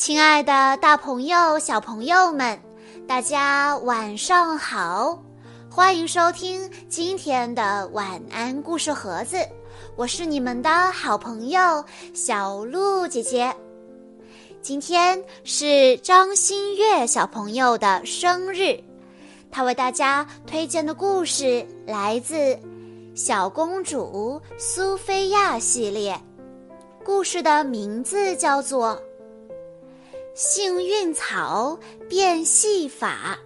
亲爱的，大朋友、小朋友们，大家晚上好！欢迎收听今天的晚安故事盒子，我是你们的好朋友小鹿姐姐。今天是张馨月小朋友的生日，他为大家推荐的故事来自《小公主苏菲亚》系列，故事的名字叫做。幸运草变戏法。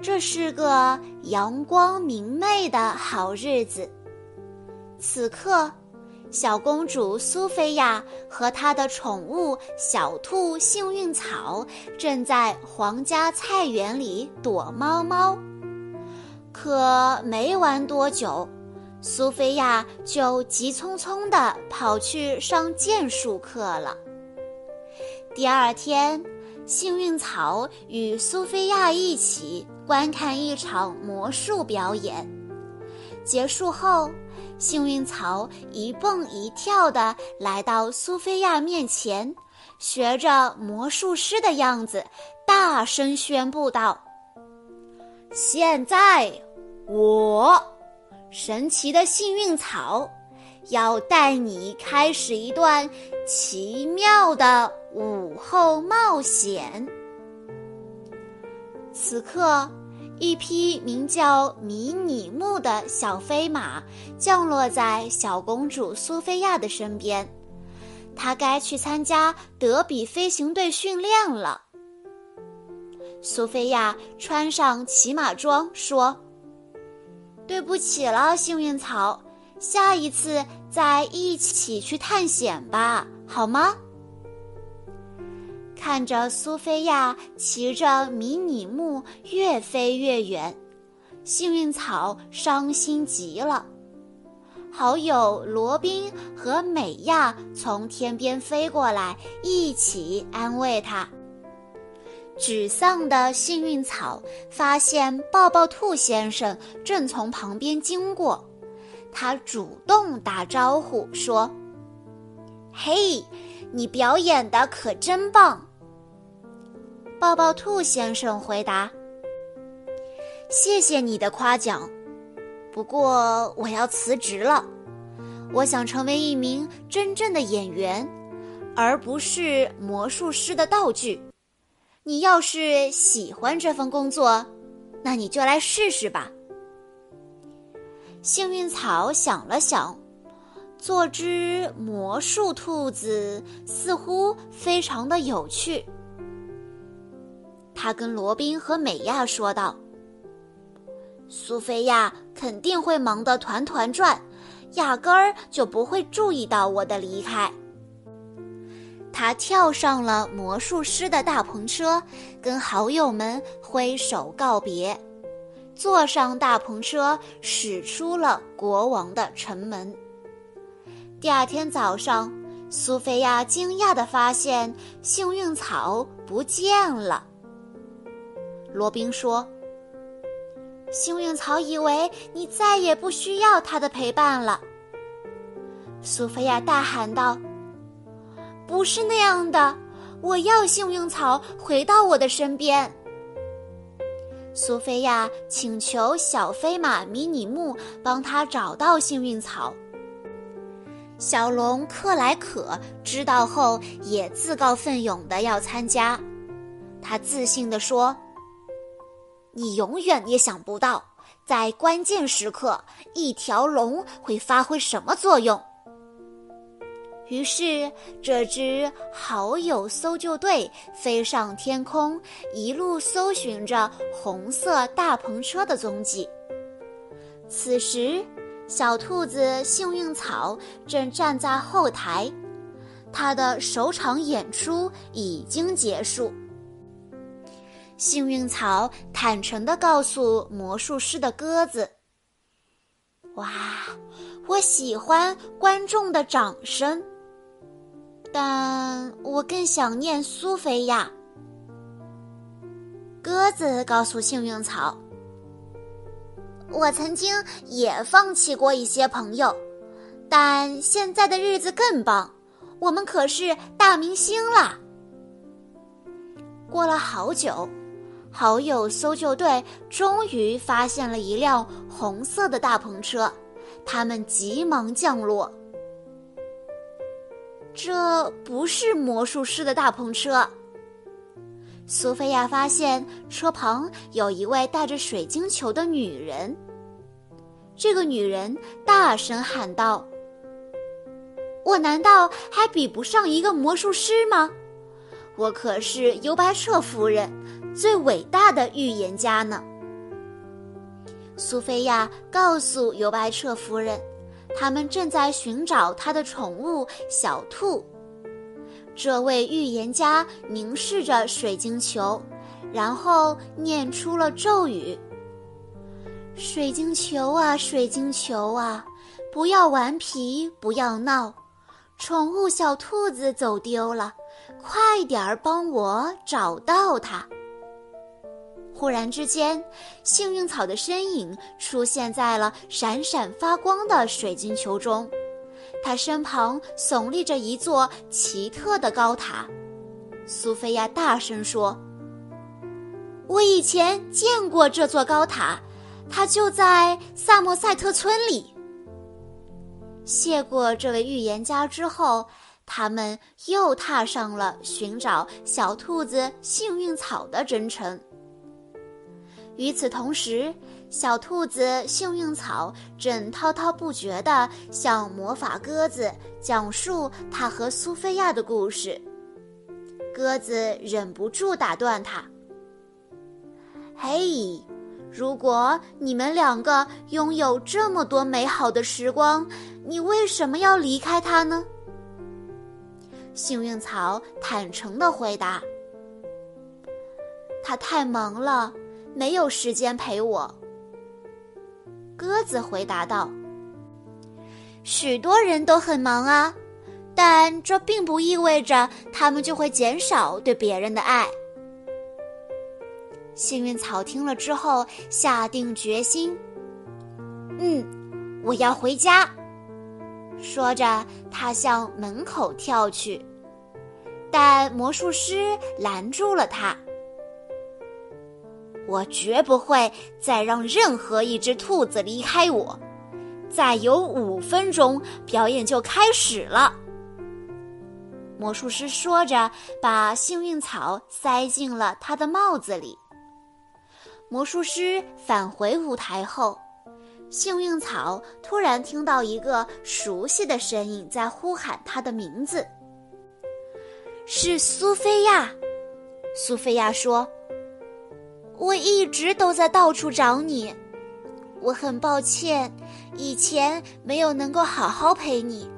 这是个阳光明媚的好日子。此刻，小公主苏菲亚和她的宠物小兔幸运草正在皇家菜园里躲猫猫。可没玩多久，苏菲亚就急匆匆地跑去上剑术课了。第二天，幸运草与苏菲亚一起观看一场魔术表演。结束后，幸运草一蹦一跳地来到苏菲亚面前，学着魔术师的样子，大声宣布道：“现在，我，神奇的幸运草。”要带你开始一段奇妙的午后冒险。此刻，一匹名叫迷你木的小飞马降落在小公主苏菲亚的身边，她该去参加德比飞行队训练了。苏菲亚穿上骑马装，说：“对不起了，幸运草。”下一次再一起去探险吧，好吗？看着苏菲亚骑着迷你木越飞越远，幸运草伤心极了。好友罗宾和美亚从天边飞过来，一起安慰他。沮丧的幸运草发现抱抱兔先生正从旁边经过。他主动打招呼说：“嘿，你表演的可真棒。”抱抱兔先生回答：“谢谢你的夸奖，不过我要辞职了。我想成为一名真正的演员，而不是魔术师的道具。你要是喜欢这份工作，那你就来试试吧。”幸运草想了想，做只魔术兔子似乎非常的有趣。他跟罗宾和美亚说道：“苏菲亚肯定会忙得团团转，压根儿就不会注意到我的离开。”他跳上了魔术师的大篷车，跟好友们挥手告别。坐上大篷车，驶出了国王的城门。第二天早上，苏菲亚惊讶地发现幸运草不见了。罗宾说：“幸运草以为你再也不需要它的陪伴了。”苏菲亚大喊道：“不是那样的，我要幸运草回到我的身边。”苏菲亚请求小飞马迷你木帮她找到幸运草。小龙克莱可知道后也自告奋勇的要参加。他自信地说：“你永远也想不到，在关键时刻，一条龙会发挥什么作用。”于是，这支好友搜救队飞上天空，一路搜寻着红色大篷车的踪迹。此时，小兔子幸运草正站在后台，它的首场演出已经结束。幸运草坦诚地告诉魔术师的鸽子：“哇，我喜欢观众的掌声。”但我更想念苏菲亚。鸽子告诉幸运草：“我曾经也放弃过一些朋友，但现在的日子更棒。我们可是大明星啦。过了好久，好友搜救队终于发现了一辆红色的大篷车，他们急忙降落。这不是魔术师的大篷车。苏菲亚发现车旁有一位带着水晶球的女人。这个女人大声喊道：“我难道还比不上一个魔术师吗？我可是尤白彻夫人最伟大的预言家呢！”苏菲亚告诉尤白彻夫人，他们正在寻找他的宠物小兔。这位预言家凝视着水晶球，然后念出了咒语。水晶球啊，水晶球啊，不要顽皮，不要闹，宠物小兔子走丢了，快点儿帮我找到它。忽然之间，幸运草的身影出现在了闪闪发光的水晶球中，它身旁耸立着一座奇特的高塔。苏菲亚大声说：“我以前见过这座高塔。”它就在萨默塞特村里。谢过这位预言家之后，他们又踏上了寻找小兔子幸运草的征程。与此同时，小兔子幸运草正滔滔不绝地向魔法鸽子讲述他和苏菲亚的故事。鸽子忍不住打断他：“嘿！”如果你们两个拥有这么多美好的时光，你为什么要离开他呢？幸运草坦诚的回答：“他太忙了，没有时间陪我。”鸽子回答道：“许多人都很忙啊，但这并不意味着他们就会减少对别人的爱。”幸运草听了之后，下定决心：“嗯，我要回家。”说着，他向门口跳去，但魔术师拦住了他：“我绝不会再让任何一只兔子离开我。再有五分钟，表演就开始了。”魔术师说着，把幸运草塞进了他的帽子里。魔术师返回舞台后，幸运草突然听到一个熟悉的声音在呼喊他的名字。是苏菲亚。苏菲亚说：“我一直都在到处找你，我很抱歉，以前没有能够好好陪你。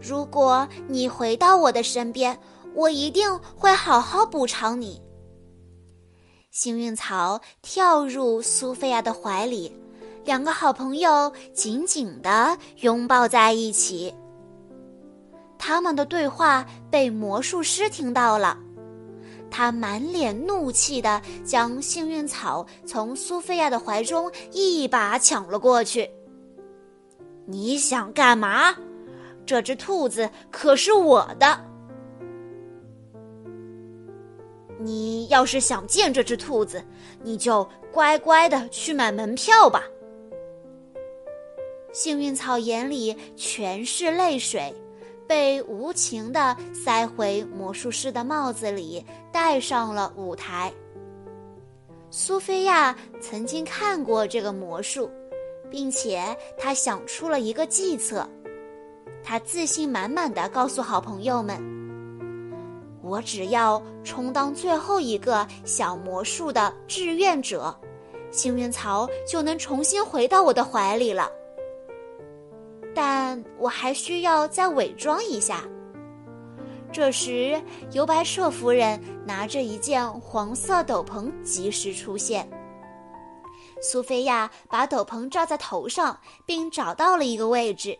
如果你回到我的身边，我一定会好好补偿你。”幸运草跳入苏菲亚的怀里，两个好朋友紧紧地拥抱在一起。他们的对话被魔术师听到了，他满脸怒气地将幸运草从苏菲亚的怀中一把抢了过去。“你想干嘛？这只兔子可是我的！”你要是想见这只兔子，你就乖乖的去买门票吧。幸运草眼里全是泪水，被无情的塞回魔术师的帽子里，带上了舞台。苏菲亚曾经看过这个魔术，并且她想出了一个计策。她自信满满的告诉好朋友们。我只要充当最后一个小魔术的志愿者，幸运草就能重新回到我的怀里了。但我还需要再伪装一下。这时，尤白彻夫人拿着一件黄色斗篷及时出现。苏菲亚把斗篷罩在头上，并找到了一个位置。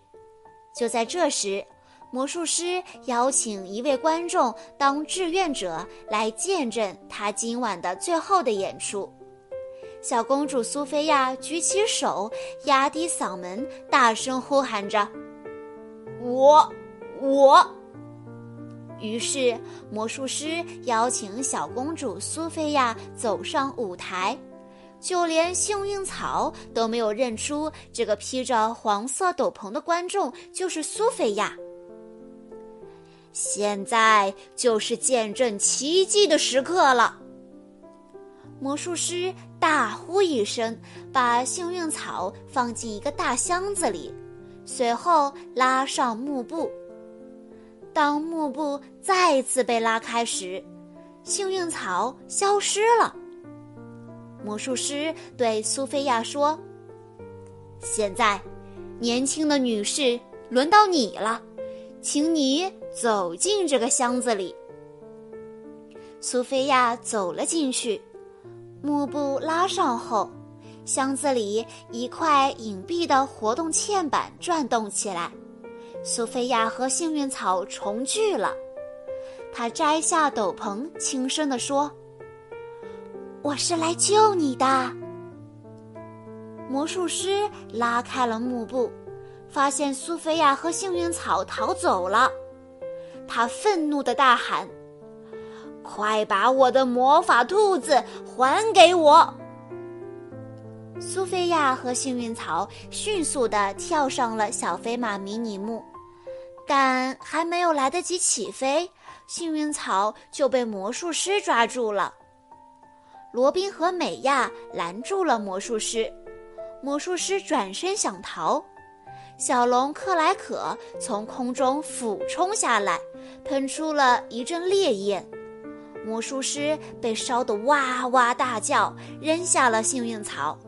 就在这时。魔术师邀请一位观众当志愿者来见证他今晚的最后的演出。小公主苏菲亚举起手，压低嗓门，大声呼喊着：“我，我！”于是魔术师邀请小公主苏菲亚走上舞台，就连幸运草都没有认出这个披着黄色斗篷的观众就是苏菲亚。现在就是见证奇迹的时刻了！魔术师大呼一声，把幸运草放进一个大箱子里，随后拉上幕布。当幕布再次被拉开时，幸运草消失了。魔术师对苏菲亚说：“现在，年轻的女士，轮到你了，请你走进这个箱子里。”苏菲亚走了进去，幕布拉上后，箱子里一块隐蔽的活动嵌板转动起来。苏菲亚和幸运草重聚了，她摘下斗篷，轻声地说：“我是来救你的。”魔术师拉开了幕布，发现苏菲亚和幸运草逃走了。他愤怒的大喊：“快把我的魔法兔子还给我！”苏菲亚和幸运草迅速地跳上了小飞马迷你木。但还没有来得及起飞，幸运草就被魔术师抓住了。罗宾和美亚拦住了魔术师，魔术师转身想逃，小龙克莱可从空中俯冲下来，喷出了一阵烈焰，魔术师被烧得哇哇大叫，扔下了幸运草。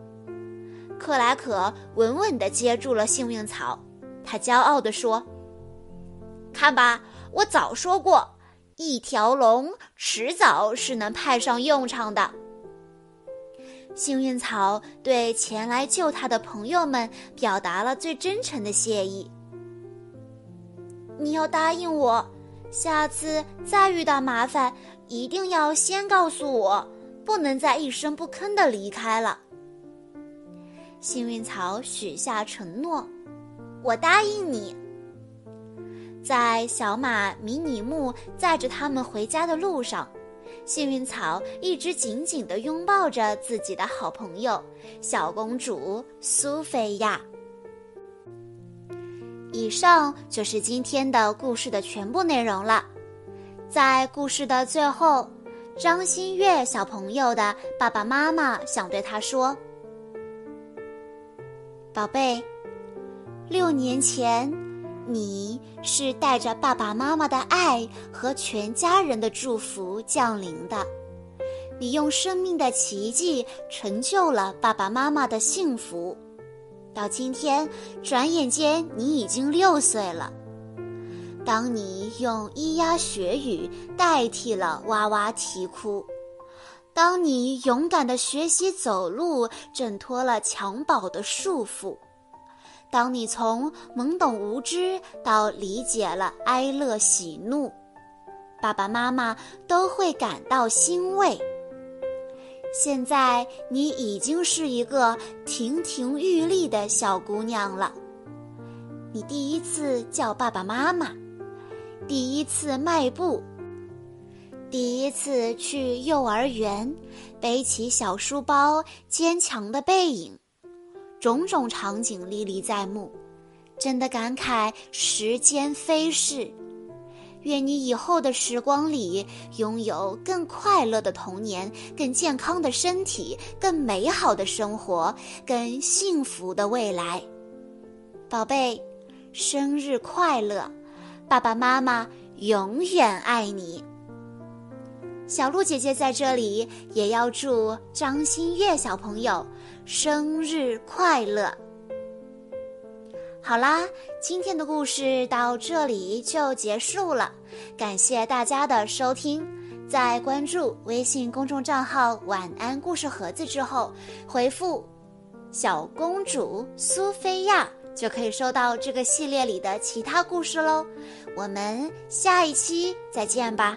克莱可稳稳地接住了幸运草，他骄傲地说。看吧，我早说过，一条龙迟早是能派上用场的。幸运草对前来救他的朋友们表达了最真诚的谢意。你要答应我，下次再遇到麻烦，一定要先告诉我，不能再一声不吭的离开了。幸运草许下承诺，我答应你。在小马迷你木载着他们回家的路上，幸运草一直紧紧地拥抱着自己的好朋友小公主苏菲亚。以上就是今天的故事的全部内容了。在故事的最后，张馨月小朋友的爸爸妈妈想对他说：“宝贝，六年前。”你是带着爸爸妈妈的爱和全家人的祝福降临的，你用生命的奇迹成就了爸爸妈妈的幸福。到今天，转眼间你已经六岁了。当你用咿呀学语代替了哇哇啼哭，当你勇敢的学习走路，挣脱了襁褓的束缚。当你从懵懂无知到理解了哀乐喜怒，爸爸妈妈都会感到欣慰。现在你已经是一个亭亭玉立的小姑娘了。你第一次叫爸爸妈妈，第一次迈步，第一次去幼儿园，背起小书包，坚强的背影。种种场景历历在目，真的感慨时间飞逝。愿你以后的时光里拥有更快乐的童年、更健康的身体、更美好的生活、更幸福的未来。宝贝，生日快乐！爸爸妈妈永远爱你。小鹿姐姐在这里也要祝张馨月小朋友。生日快乐！好啦，今天的故事到这里就结束了，感谢大家的收听。在关注微信公众账号“晚安故事盒子”之后，回复“小公主苏菲亚”就可以收到这个系列里的其他故事喽。我们下一期再见吧。